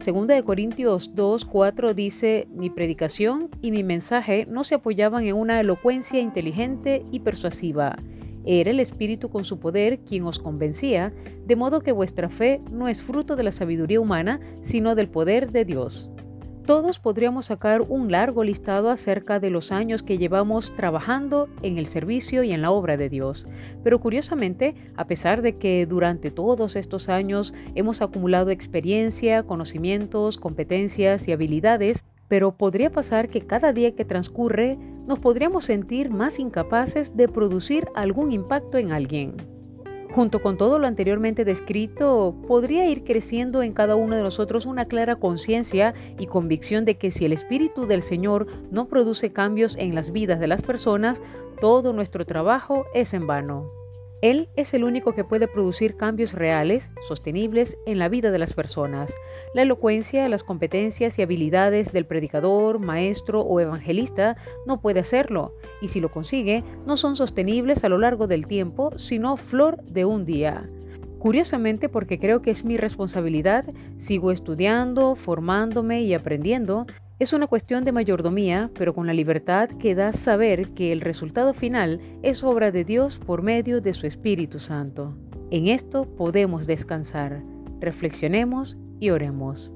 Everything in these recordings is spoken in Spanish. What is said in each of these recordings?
Segunda de Corintios 2, 4 dice, mi predicación y mi mensaje no se apoyaban en una elocuencia inteligente y persuasiva. Era el Espíritu con su poder quien os convencía, de modo que vuestra fe no es fruto de la sabiduría humana, sino del poder de Dios. Todos podríamos sacar un largo listado acerca de los años que llevamos trabajando en el servicio y en la obra de Dios. Pero curiosamente, a pesar de que durante todos estos años hemos acumulado experiencia, conocimientos, competencias y habilidades, pero podría pasar que cada día que transcurre nos podríamos sentir más incapaces de producir algún impacto en alguien. Junto con todo lo anteriormente descrito, podría ir creciendo en cada uno de nosotros una clara conciencia y convicción de que si el Espíritu del Señor no produce cambios en las vidas de las personas, todo nuestro trabajo es en vano. Él es el único que puede producir cambios reales, sostenibles en la vida de las personas. La elocuencia, las competencias y habilidades del predicador, maestro o evangelista no puede hacerlo, y si lo consigue, no son sostenibles a lo largo del tiempo, sino flor de un día. Curiosamente, porque creo que es mi responsabilidad, sigo estudiando, formándome y aprendiendo, es una cuestión de mayordomía, pero con la libertad que da saber que el resultado final es obra de Dios por medio de su Espíritu Santo. En esto podemos descansar. Reflexionemos y oremos.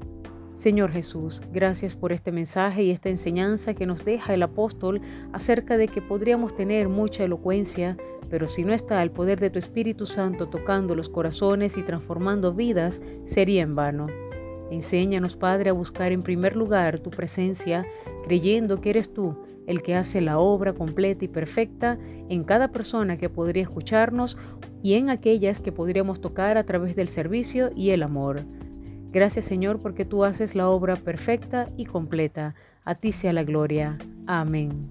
Señor Jesús, gracias por este mensaje y esta enseñanza que nos deja el apóstol acerca de que podríamos tener mucha elocuencia, pero si no está el poder de tu Espíritu Santo tocando los corazones y transformando vidas, sería en vano. Enséñanos, Padre, a buscar en primer lugar tu presencia, creyendo que eres tú el que hace la obra completa y perfecta en cada persona que podría escucharnos y en aquellas que podríamos tocar a través del servicio y el amor. Gracias Señor porque tú haces la obra perfecta y completa. A ti sea la gloria. Amén.